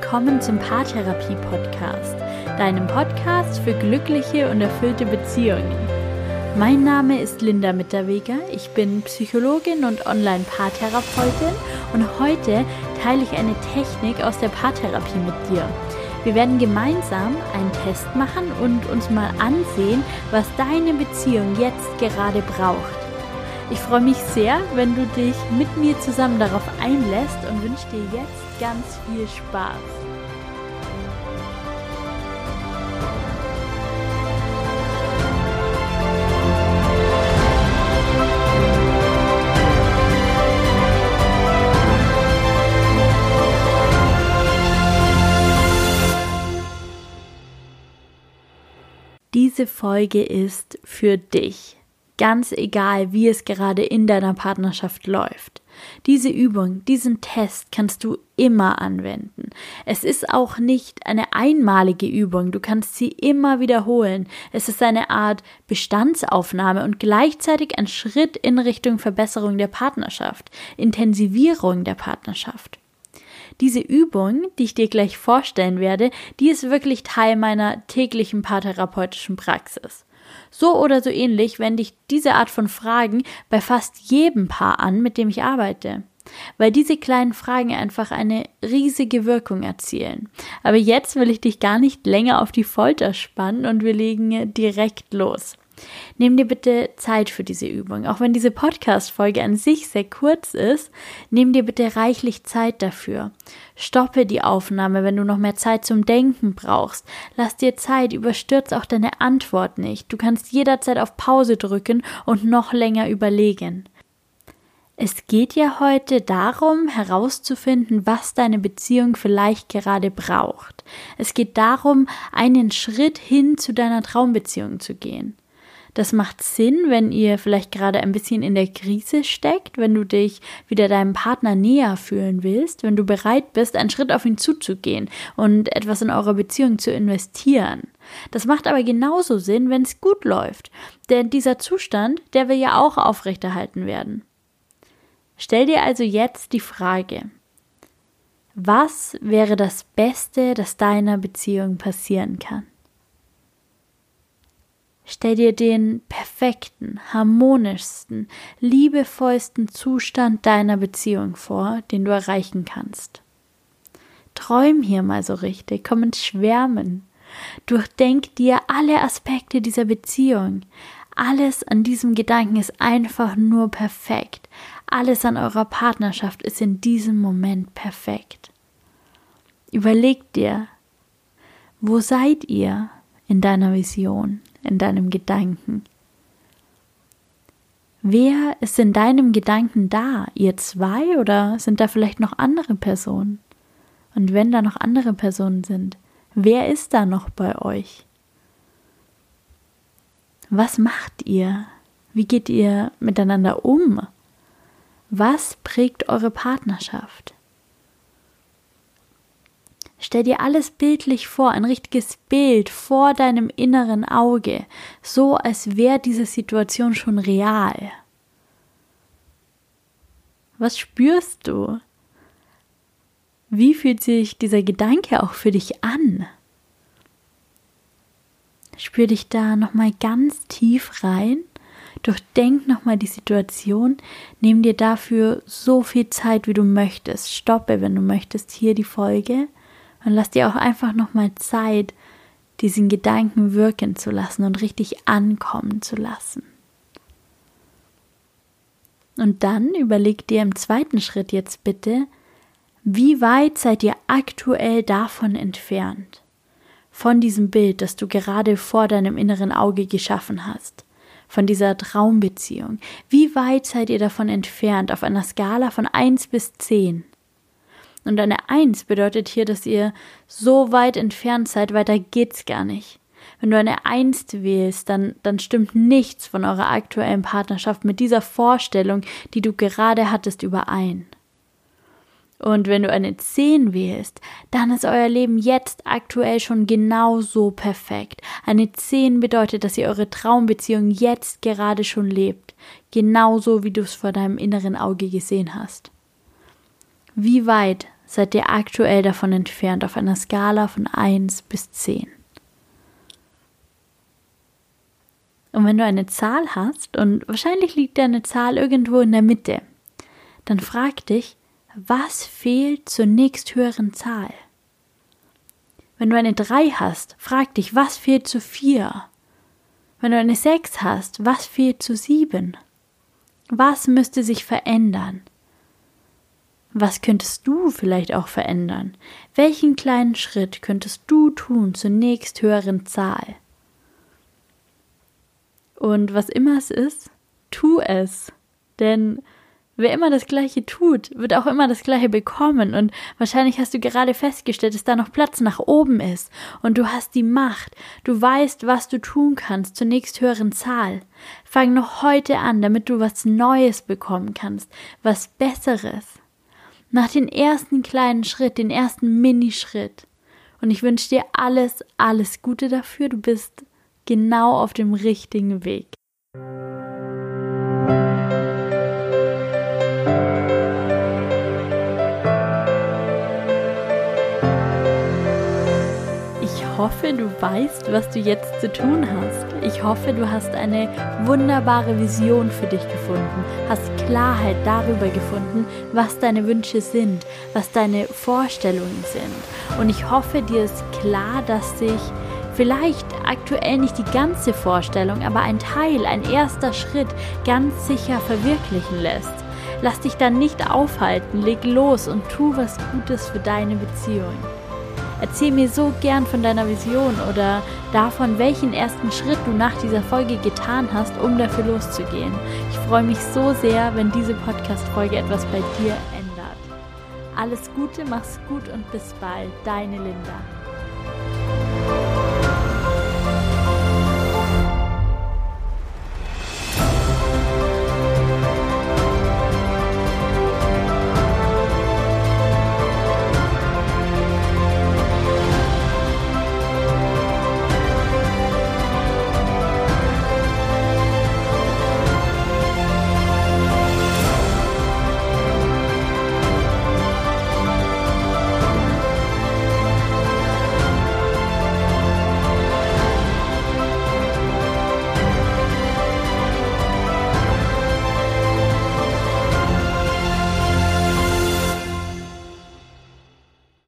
willkommen zum Paartherapie Podcast, deinem Podcast für glückliche und erfüllte Beziehungen. Mein Name ist Linda Mitterweger, ich bin Psychologin und Online-Paartherapeutin und heute teile ich eine Technik aus der Paartherapie mit dir. Wir werden gemeinsam einen Test machen und uns mal ansehen, was deine Beziehung jetzt gerade braucht. Ich freue mich sehr, wenn du dich mit mir zusammen darauf einlässt und wünsche dir jetzt ganz viel Spaß. Diese Folge ist für dich ganz egal, wie es gerade in deiner Partnerschaft läuft. Diese Übung, diesen Test kannst du immer anwenden. Es ist auch nicht eine einmalige Übung, du kannst sie immer wiederholen. Es ist eine Art Bestandsaufnahme und gleichzeitig ein Schritt in Richtung Verbesserung der Partnerschaft, Intensivierung der Partnerschaft. Diese Übung, die ich dir gleich vorstellen werde, die ist wirklich Teil meiner täglichen paartherapeutischen Praxis. So oder so ähnlich wende ich diese Art von Fragen bei fast jedem Paar an, mit dem ich arbeite. Weil diese kleinen Fragen einfach eine riesige Wirkung erzielen. Aber jetzt will ich dich gar nicht länger auf die Folter spannen und wir legen direkt los. Nimm dir bitte Zeit für diese Übung. Auch wenn diese Podcast-Folge an sich sehr kurz ist, nimm dir bitte reichlich Zeit dafür. Stoppe die Aufnahme, wenn du noch mehr Zeit zum Denken brauchst. Lass dir Zeit, überstürz auch deine Antwort nicht. Du kannst jederzeit auf Pause drücken und noch länger überlegen. Es geht ja heute darum, herauszufinden, was deine Beziehung vielleicht gerade braucht. Es geht darum, einen Schritt hin zu deiner Traumbeziehung zu gehen. Das macht Sinn, wenn ihr vielleicht gerade ein bisschen in der Krise steckt, wenn du dich wieder deinem Partner näher fühlen willst, wenn du bereit bist, einen Schritt auf ihn zuzugehen und etwas in eurer Beziehung zu investieren. Das macht aber genauso Sinn, wenn es gut läuft, denn dieser Zustand, der will ja auch aufrechterhalten werden. Stell dir also jetzt die Frage, was wäre das Beste, das deiner Beziehung passieren kann? Stell dir den perfekten, harmonischsten, liebevollsten Zustand deiner Beziehung vor, den du erreichen kannst. Träum hier mal so richtig, komm ins Schwärmen. Durchdenk dir alle Aspekte dieser Beziehung. Alles an diesem Gedanken ist einfach nur perfekt. Alles an eurer Partnerschaft ist in diesem Moment perfekt. Überleg dir, wo seid ihr in deiner Vision? In deinem Gedanken? Wer ist in deinem Gedanken da? Ihr zwei oder sind da vielleicht noch andere Personen? Und wenn da noch andere Personen sind, wer ist da noch bei euch? Was macht ihr? Wie geht ihr miteinander um? Was prägt eure Partnerschaft? Stell dir alles bildlich vor, ein richtiges Bild vor deinem inneren Auge, so als wäre diese Situation schon real. Was spürst du? Wie fühlt sich dieser Gedanke auch für dich an? Spür dich da nochmal ganz tief rein, durchdenk nochmal die Situation, nimm dir dafür so viel Zeit, wie du möchtest. Stoppe, wenn du möchtest, hier die Folge und lass dir auch einfach nochmal Zeit, diesen Gedanken wirken zu lassen und richtig ankommen zu lassen. Und dann überleg dir im zweiten Schritt jetzt bitte, wie weit seid ihr aktuell davon entfernt? Von diesem Bild, das du gerade vor deinem inneren Auge geschaffen hast. Von dieser Traumbeziehung. Wie weit seid ihr davon entfernt auf einer Skala von 1 bis 10? Und eine Eins bedeutet hier, dass ihr so weit entfernt seid, weiter geht's gar nicht. Wenn du eine Eins wählst, dann, dann stimmt nichts von eurer aktuellen Partnerschaft mit dieser Vorstellung, die du gerade hattest, überein. Und wenn du eine Zehn wählst, dann ist euer Leben jetzt aktuell schon genau so perfekt. Eine Zehn bedeutet, dass ihr eure Traumbeziehung jetzt gerade schon lebt. Genauso wie du es vor deinem inneren Auge gesehen hast. Wie weit seid ihr aktuell davon entfernt auf einer Skala von 1 bis 10? Und wenn du eine Zahl hast, und wahrscheinlich liegt deine Zahl irgendwo in der Mitte, dann frag dich, was fehlt zur nächsthöheren Zahl? Wenn du eine 3 hast, frag dich, was fehlt zu 4? Wenn du eine 6 hast, was fehlt zu 7? Was müsste sich verändern? Was könntest du vielleicht auch verändern? Welchen kleinen Schritt könntest du tun zur nächsthöheren Zahl? Und was immer es ist, tu es. Denn wer immer das Gleiche tut, wird auch immer das Gleiche bekommen. Und wahrscheinlich hast du gerade festgestellt, dass da noch Platz nach oben ist. Und du hast die Macht. Du weißt, was du tun kannst zur nächsthöheren Zahl. Fang noch heute an, damit du was Neues bekommen kannst. Was Besseres. Mach den ersten kleinen Schritt, den ersten Minischritt. Und ich wünsche dir alles, alles Gute dafür. Du bist genau auf dem richtigen Weg. Hoffe, du weißt, was du jetzt zu tun hast. Ich hoffe, du hast eine wunderbare Vision für dich gefunden, hast Klarheit darüber gefunden, was deine Wünsche sind, was deine Vorstellungen sind. Und ich hoffe, dir ist klar, dass sich Vielleicht aktuell nicht die ganze Vorstellung, aber ein Teil, ein erster Schritt ganz sicher verwirklichen lässt. Lass dich dann nicht aufhalten, leg los und tu was Gutes für deine Beziehung. Erzähl mir so gern von deiner Vision oder davon, welchen ersten Schritt du nach dieser Folge getan hast, um dafür loszugehen. Ich freue mich so sehr, wenn diese Podcast-Folge etwas bei dir ändert. Alles Gute, mach's gut und bis bald. Deine Linda.